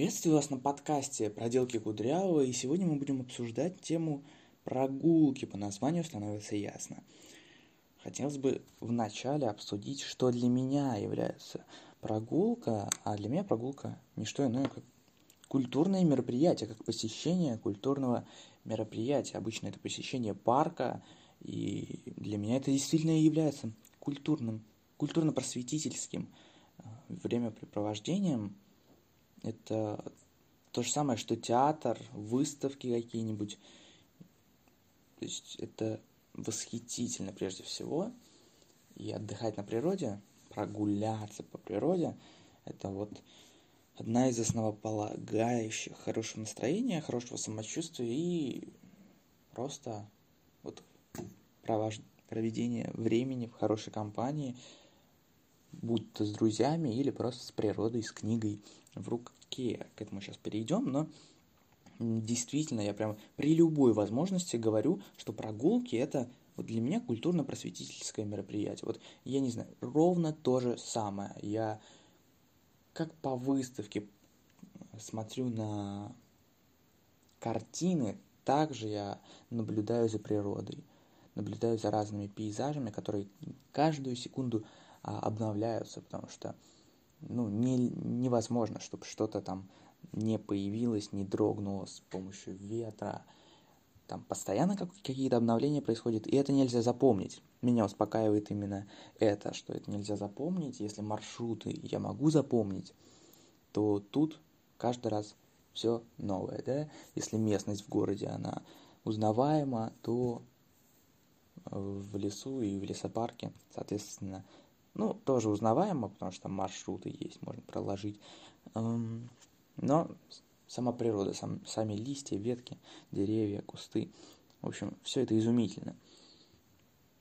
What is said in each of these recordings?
Приветствую вас на подкасте «Проделки Кудрявого», и сегодня мы будем обсуждать тему прогулки, по названию становится ясно. Хотелось бы вначале обсудить, что для меня является прогулка, а для меня прогулка не что иное, как культурное мероприятие, как посещение культурного мероприятия. Обычно это посещение парка, и для меня это действительно является культурным, культурно-просветительским э, времяпрепровождением – это то же самое, что театр, выставки какие-нибудь. То есть это восхитительно прежде всего. И отдыхать на природе, прогуляться по природе, это вот одна из основополагающих хорошего настроения, хорошего самочувствия и просто вот проведение времени в хорошей компании, будь то с друзьями или просто с природой, с книгой в руке. К этому сейчас перейдем, но действительно я прям при любой возможности говорю, что прогулки это вот для меня культурно-просветительское мероприятие. Вот я не знаю, ровно то же самое. Я как по выставке смотрю на картины, также я наблюдаю за природой, наблюдаю за разными пейзажами, которые каждую секунду обновляются, потому что ну, не, невозможно, чтобы что-то там не появилось, не дрогнуло с помощью ветра. Там постоянно как, какие-то обновления происходят, и это нельзя запомнить. Меня успокаивает именно это, что это нельзя запомнить. Если маршруты я могу запомнить, то тут каждый раз все новое, да? Если местность в городе, она узнаваема, то в лесу и в лесопарке, соответственно, ну, тоже узнаваемо, потому что там маршруты есть, можно проложить. Эм, но сама природа, сам, сами листья, ветки, деревья, кусты. В общем, все это изумительно.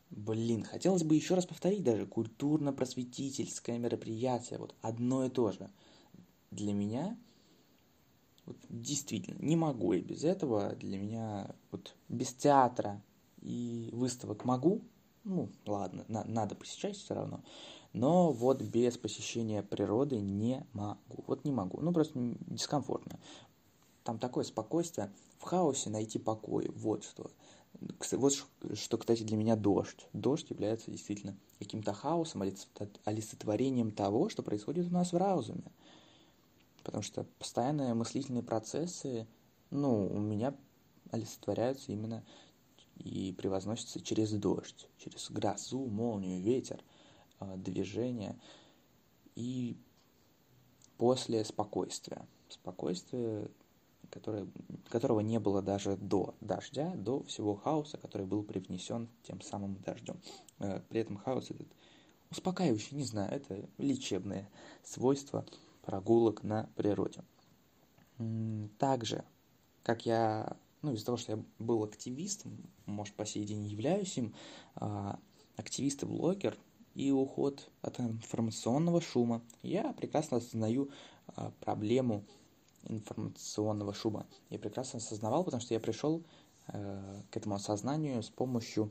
Блин, хотелось бы еще раз повторить даже культурно-просветительское мероприятие, вот одно и то же. Для меня, вот действительно, не могу я без этого, для меня вот без театра и выставок могу, ну, ладно, на, надо посещать все равно, но вот без посещения природы не могу, вот не могу, ну, просто дискомфортно. Там такое спокойствие, в хаосе найти покой, вот что. Вот что, кстати, для меня дождь. Дождь является действительно каким-то хаосом, олицетворением того, что происходит у нас в разуме. Потому что постоянные мыслительные процессы, ну, у меня олицетворяются именно и превозносится через дождь, через грозу, молнию, ветер, а, движение и после спокойствия. Спокойствие, которое, которого не было даже до дождя, до всего хаоса, который был привнесен тем самым дождем. Э, при этом хаос этот успокаивающий, не знаю, это лечебное свойство прогулок на природе. Также, как я ну, из-за того, что я был активистом, может, по сей день являюсь им, а, активист и блогер, и уход от информационного шума. Я прекрасно осознаю а, проблему информационного шума. Я прекрасно осознавал, потому что я пришел э, к этому осознанию с помощью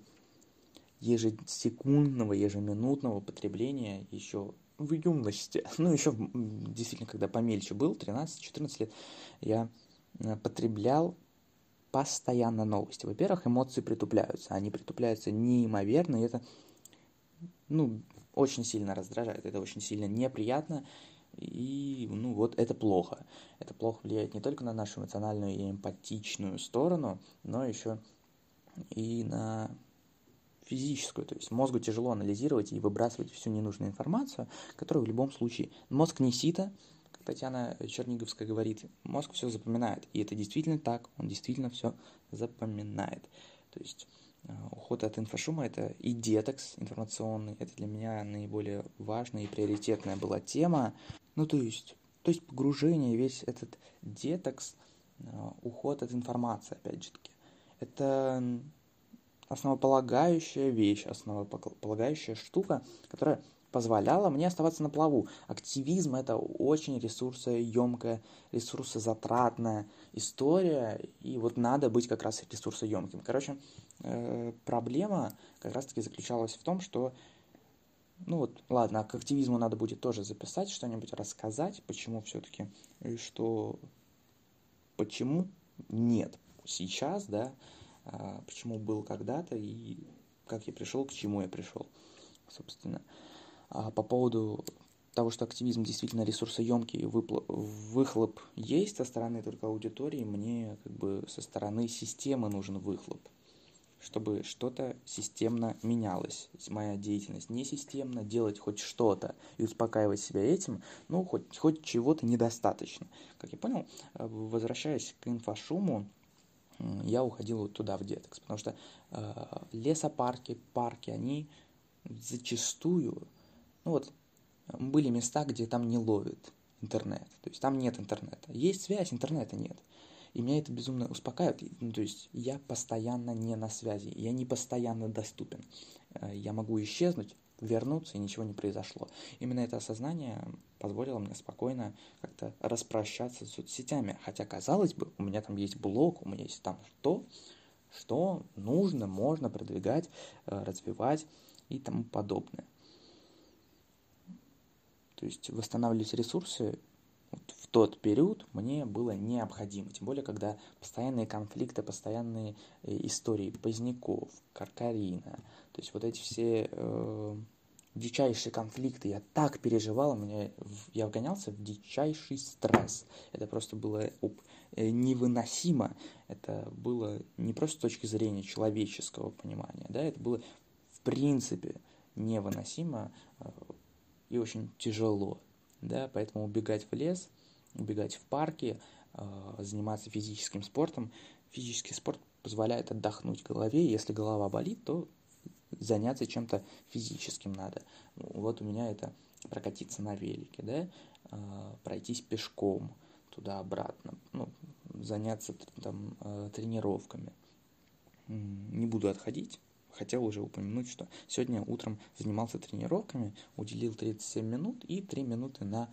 ежесекундного, ежеминутного потребления еще в юности, ну, еще действительно, когда помельче был, 13-14 лет, я потреблял постоянно новости. Во-первых, эмоции притупляются. Они притупляются неимоверно, и это ну, очень сильно раздражает, это очень сильно неприятно, и ну вот это плохо. Это плохо влияет не только на нашу эмоциональную и эмпатичную сторону, но еще и на физическую. То есть мозгу тяжело анализировать и выбрасывать всю ненужную информацию, которую в любом случае мозг не сито, Татьяна Черниговская говорит, мозг все запоминает. И это действительно так, он действительно все запоминает. То есть э, уход от инфошума это и детокс информационный, это для меня наиболее важная и приоритетная была тема. Ну, то есть, то есть погружение, весь этот детокс, э, уход от информации, опять же таки, это основополагающая вещь, основополагающая штука, которая позволяла мне оставаться на плаву. Активизм это очень ресурсоемкая, ресурсозатратная история, и вот надо быть как раз ресурсоемким. Короче, э, проблема как раз-таки заключалась в том, что ну вот, ладно, к активизму надо будет тоже записать, что-нибудь рассказать, почему все-таки, и что, почему нет сейчас, да, а, почему был когда-то и как я пришел, к чему я пришел, собственно. А по поводу того, что активизм действительно ресурсоемкий, выхлоп есть со стороны только аудитории, мне как бы со стороны системы нужен выхлоп, чтобы что-то системно менялось. Моя деятельность не системно, делать хоть что-то и успокаивать себя этим, ну, хоть, хоть чего-то недостаточно. Как я понял, э, возвращаясь к инфошуму, я уходил вот туда, в детекс, потому что э, лесопарки, парки, они зачастую, ну вот, были места, где там не ловит интернет, то есть там нет интернета. Есть связь, интернета нет. И меня это безумно успокаивает. Ну, то есть я постоянно не на связи, я не постоянно доступен. Э, я могу исчезнуть, вернуться, и ничего не произошло. Именно это осознание позволило мне спокойно как-то распрощаться с соцсетями. Хотя, казалось бы, у меня там есть блог, у меня есть там что, что нужно, можно продвигать, э, развивать и тому подобное. То есть восстанавливать ресурсы в тот период мне было необходимо. Тем более, когда постоянные конфликты, постоянные э, истории Поздняков, Каркарина, то есть вот эти все э, дичайшие конфликты, я так переживал, меня, я вгонялся в дичайший стресс. Это просто было э, невыносимо. Это было не просто с точки зрения человеческого понимания, да, это было в принципе невыносимо э, и очень тяжело, да, поэтому убегать в лес, убегать в парке, э, заниматься физическим спортом. Физический спорт позволяет отдохнуть голове, если голова болит, то заняться чем-то физическим надо. Вот у меня это прокатиться на велике, да, э, пройтись пешком туда-обратно, ну, заняться там э, тренировками. Не буду отходить, хотел уже упомянуть, что сегодня утром занимался тренировками, уделил 37 минут и 3 минуты на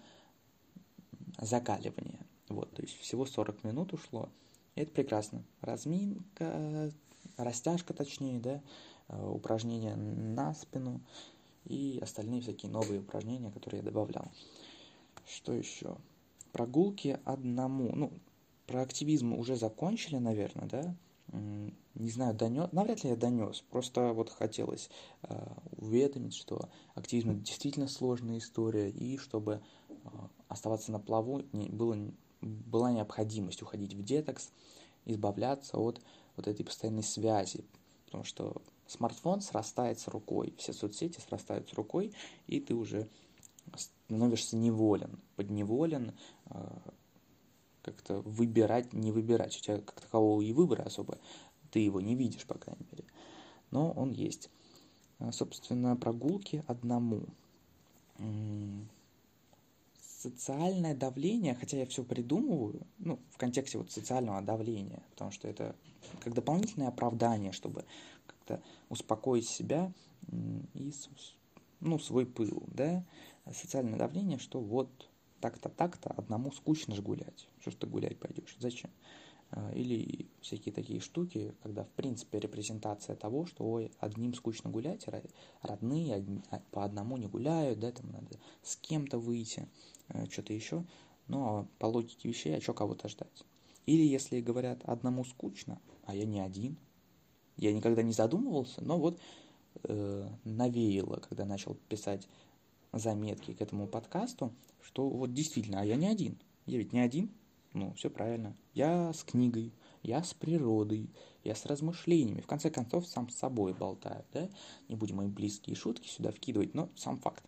закаливание. Вот, то есть всего 40 минут ушло. И это прекрасно. Разминка, растяжка точнее, да, э, упражнения на спину и остальные всякие новые упражнения, которые я добавлял. Что еще? Прогулки одному. Ну, про активизм уже закончили, наверное, да? Не знаю, донес, навряд ли я донес, просто вот хотелось э, уведомить, что активизм это действительно сложная история, и чтобы э, оставаться на плаву не, было, была необходимость уходить в детокс, избавляться от вот этой постоянной связи, потому что смартфон срастается рукой, все соцсети срастаются рукой, и ты уже становишься неволен, подневолен, э, как-то выбирать, не выбирать. У тебя как такового и выбора особо, ты его не видишь, по крайней мере. Но он есть. А, собственно, прогулки одному. Социальное давление, хотя я все придумываю, ну, в контексте вот социального давления, потому что это как дополнительное оправдание, чтобы как-то успокоить себя и, ну, свой пыл, да, социальное давление, что вот так-то, так-то, одному скучно же гулять. Что ж ты гулять пойдешь? Зачем? А, или всякие такие штуки, когда, в принципе, репрезентация того, что, ой, одним скучно гулять, родные а, по одному не гуляют, да, там надо с кем-то выйти, э, что-то еще. Но по логике вещей, а что кого-то ждать? Или если говорят, одному скучно, а я не один, я никогда не задумывался, но вот э, навеяло, когда начал писать заметки к этому подкасту, что вот действительно, а я не один. Я ведь не один. Ну, все правильно. Я с книгой, я с природой, я с размышлениями. В конце концов, сам с собой болтаю, да? Не будем мои близкие шутки сюда вкидывать, но сам факт.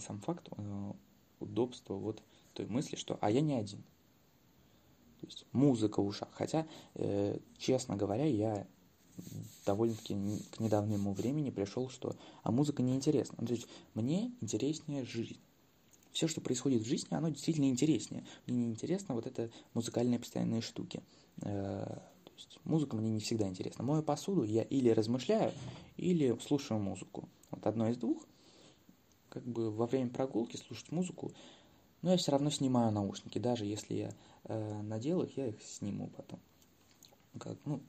Сам факт э, удобства вот той мысли, что «а я не один». То есть музыка в ушах. Хотя, э, честно говоря, я довольно-таки к недавнему времени пришел, что а музыка неинтересна. Ну, то есть мне интереснее жизнь. Все, что происходит в жизни, оно действительно интереснее. Мне не интересно вот это музыкальные постоянные штуки. Э, то есть музыка мне не всегда интересна. Мою посуду я или размышляю, или слушаю музыку. Вот одно из двух. Как бы во время прогулки слушать музыку, но я все равно снимаю наушники. Даже если я э, надел их, я их сниму потом. Как, ну,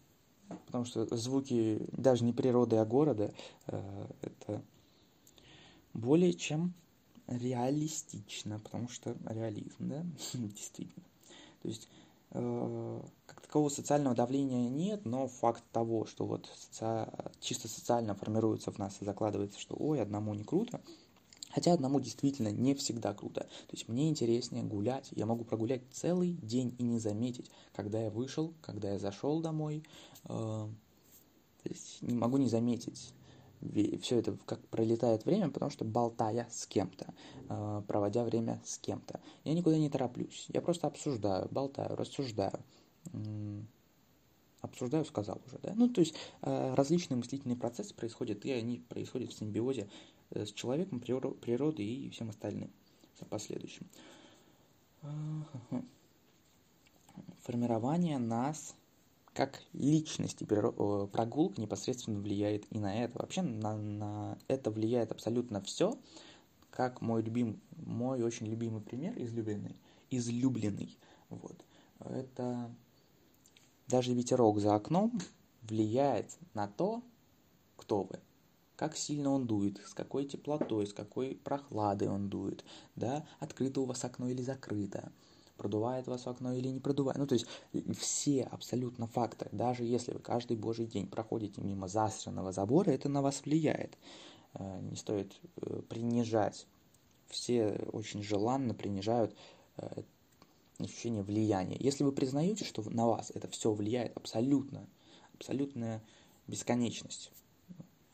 потому что звуки даже не природы, а города, э, это более чем реалистично, потому что реализм, да, действительно. То есть э, как такового социального давления нет, но факт того, что вот соци... чисто социально формируется в нас и закладывается, что ой, одному не круто, Хотя одному действительно не всегда круто. То есть мне интереснее гулять. Я могу прогулять целый день и не заметить, когда я вышел, когда я зашел домой. Э, не могу не заметить все это, как пролетает время, потому что болтая с кем-то, э, проводя время с кем-то. Я никуда не тороплюсь. Я просто обсуждаю, болтаю, рассуждаю. Обсуждаю, сказал уже, да? Ну, то есть э, различные мыслительные процессы происходят, и они происходят в симбиозе с человеком, природой и всем остальным, последующим. Формирование нас как личности прогулка непосредственно влияет и на это. Вообще на, на это влияет абсолютно все, как мой любимый, мой очень любимый пример, излюбленный, излюбленный. Вот. Это даже ветерок за окном влияет на то, кто вы как сильно он дует, с какой теплотой, с какой прохладой он дует, да, открыто у вас окно или закрыто, продувает вас окно или не продувает. Ну, то есть все абсолютно факторы, даже если вы каждый божий день проходите мимо заостренного забора, это на вас влияет. Э, не стоит э, принижать. Все очень желанно принижают э, ощущение влияния. Если вы признаете, что на вас это все влияет абсолютно, абсолютная бесконечность,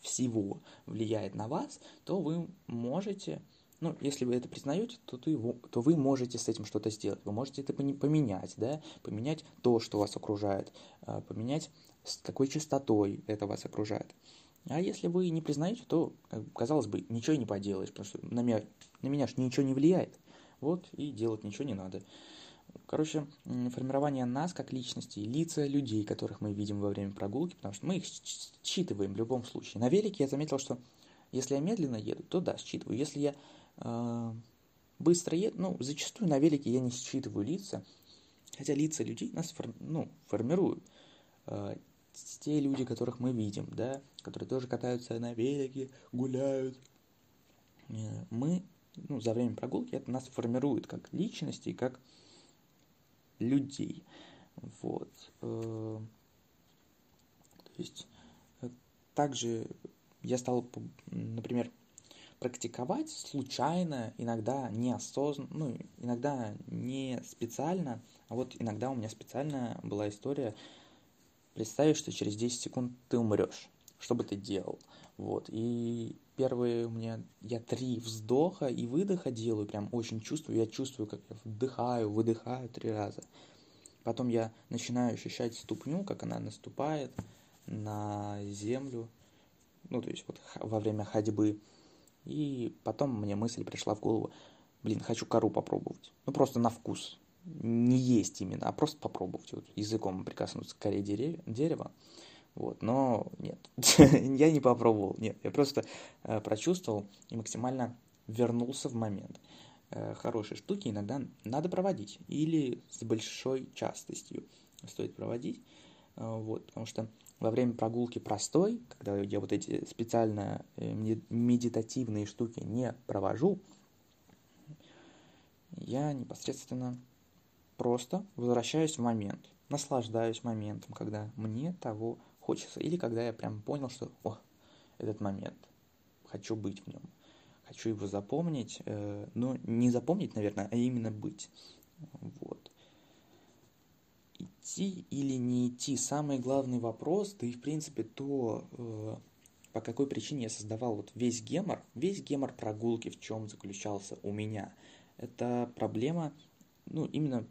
всего влияет на вас, то вы можете, ну, если вы это признаете, то, ты, то вы можете с этим что-то сделать. Вы можете это поменять, да, поменять то, что вас окружает, а, поменять с какой частотой это вас окружает. А если вы не признаете, то, казалось бы, ничего не поделаешь, потому что на меня, на меня же ничего не влияет. Вот и делать ничего не надо. Короче, формирование нас как личности, лица людей, которых мы видим во время прогулки, потому что мы их считываем в любом случае. На велике я заметил, что если я медленно еду, то да, считываю. Если я э, быстро еду, ну, зачастую на велике я не считываю лица, хотя лица людей нас фор, ну, формируют. Э, те люди, которых мы видим, да, которые тоже катаются на велике, гуляют, э, мы, ну, за время прогулки это нас формирует как личности, как людей. Вот. Э, то есть э, также я стал, например, практиковать случайно, иногда неосознанно, ну, иногда не специально, а вот иногда у меня специально была история, представить, что через 10 секунд ты умрешь. Что бы ты делал? Вот. И первые у меня, я три вздоха и выдоха делаю, прям очень чувствую, я чувствую, как я вдыхаю, выдыхаю три раза. Потом я начинаю ощущать ступню, как она наступает на землю, ну, то есть вот во время ходьбы. И потом мне мысль пришла в голову, блин, хочу кору попробовать. Ну, просто на вкус. Не есть именно, а просто попробовать. Вот языком прикоснуться к коре дерева. Вот, но нет, я не попробовал, нет, я просто э, прочувствовал и максимально вернулся в момент. Э, хорошие штуки иногда надо проводить или с большой частостью стоит проводить, э, вот, потому что во время прогулки простой, когда я вот эти специально э, медитативные штуки не провожу, я непосредственно просто возвращаюсь в момент, наслаждаюсь моментом, когда мне того хочется. Или когда я прям понял, что о, этот момент, хочу быть в нем, хочу его запомнить, э, ну, не запомнить, наверное, а именно быть. Вот. Идти или не идти, самый главный вопрос, да и в принципе то, э, по какой причине я создавал вот весь гемор, весь гемор прогулки в чем заключался у меня. Это проблема, ну, именно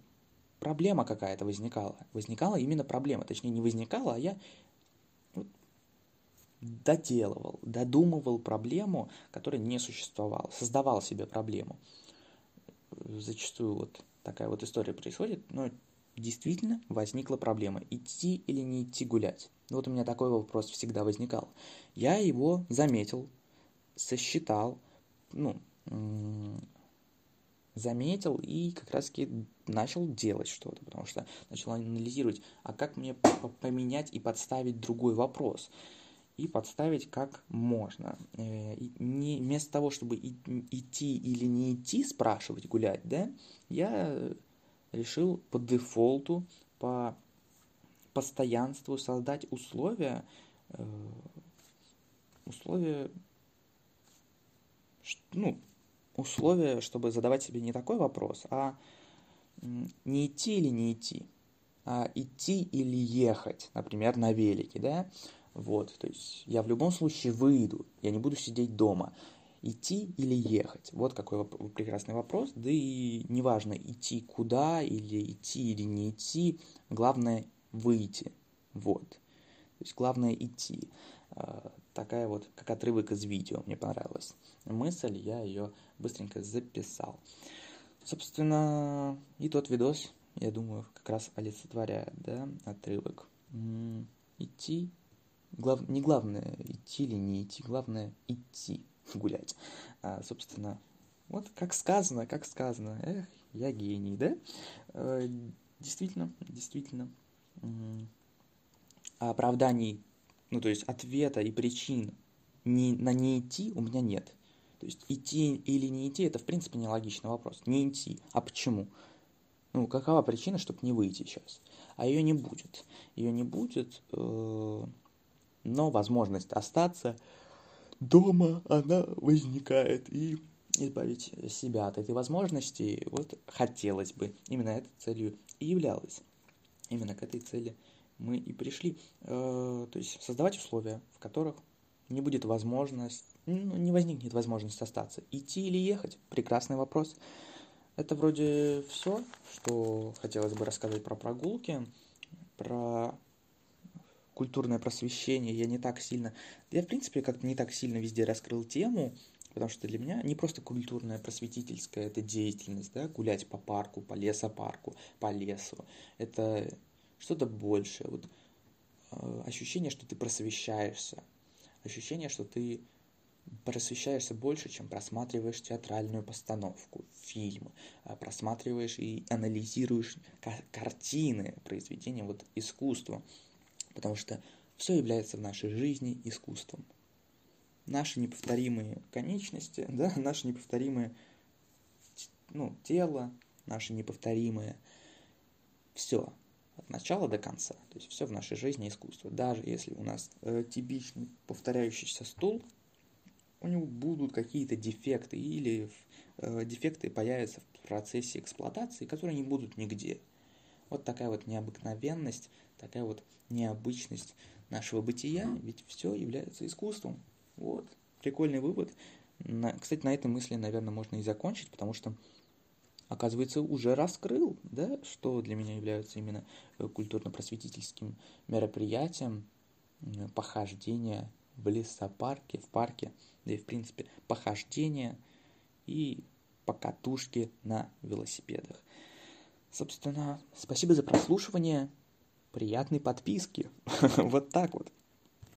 проблема какая-то возникала. Возникала именно проблема, точнее не возникала, а я доделывал, додумывал проблему, которая не существовала, создавал себе проблему. Зачастую вот такая вот история происходит, но действительно возникла проблема, идти или не идти гулять. Вот у меня такой вопрос всегда возникал. Я его заметил, сосчитал, ну, заметил и как раз-таки начал делать что-то, потому что начал анализировать, а как мне поменять и подставить другой вопрос. И подставить как можно. Э, не, вместо того, чтобы идти или не идти, спрашивать, гулять, да, я решил по дефолту, по постоянству создать условия, э, условия, ну, условия, чтобы задавать себе не такой вопрос, а не идти или не идти, а идти или ехать, например, на велике, да, вот, то есть я в любом случае выйду, я не буду сидеть дома. Идти или ехать? Вот какой прекрасный вопрос. Да и неважно, идти куда или идти или не идти, главное выйти. Вот. То есть главное идти. А, такая вот, как отрывок из видео, мне понравилась мысль, я ее быстренько записал. Собственно, и тот видос, я думаю, как раз олицетворяет, да, отрывок. Идти глав... не главное идти или не идти, главное идти гулять. А, собственно, вот как сказано, как сказано, эх, я гений, да? Э, действительно, действительно. А оправданий, ну то есть ответа и причин не, на не идти у меня нет. То есть идти или не идти, это в принципе нелогичный вопрос. Не идти. А почему? Ну, какова причина, чтобы не выйти сейчас? А ее не будет. Ее не будет. Э- но возможность остаться дома, она возникает, и избавить себя от этой возможности, вот хотелось бы. Именно этой целью и являлось. Именно к этой цели мы и пришли. Э, то есть создавать условия, в которых не будет возможность, ну, не возникнет возможность остаться. Идти или ехать? Прекрасный вопрос. Это вроде все, что хотелось бы рассказать про прогулки, про культурное просвещение, я не так сильно... Я, в принципе, как-то не так сильно везде раскрыл тему, потому что для меня не просто культурная просветительская это деятельность, да, гулять по парку, по лесопарку, по лесу. Это что-то большее. Вот, э, ощущение, что ты просвещаешься. Ощущение, что ты просвещаешься больше, чем просматриваешь театральную постановку, фильм, а просматриваешь и анализируешь картины, произведения вот искусства потому что все является в нашей жизни искусством. Наши неповторимые конечности, да, наши неповторимые ну, тело, наши неповторимые все от начала до конца. То есть все в нашей жизни искусство. Даже если у нас э, типичный повторяющийся стул, у него будут какие-то дефекты или э, дефекты появятся в процессе эксплуатации, которые не будут нигде. Вот такая вот необыкновенность, такая вот необычность нашего бытия, ведь все является искусством. Вот, прикольный вывод. На, кстати, на этой мысли, наверное, можно и закончить, потому что, оказывается, уже раскрыл, да, что для меня является именно э, культурно-просветительским мероприятием, похождение в лесопарке, в парке, да и, в принципе, похождение и покатушки на велосипедах. Собственно, спасибо за прослушивание. Приятной подписки. вот так вот.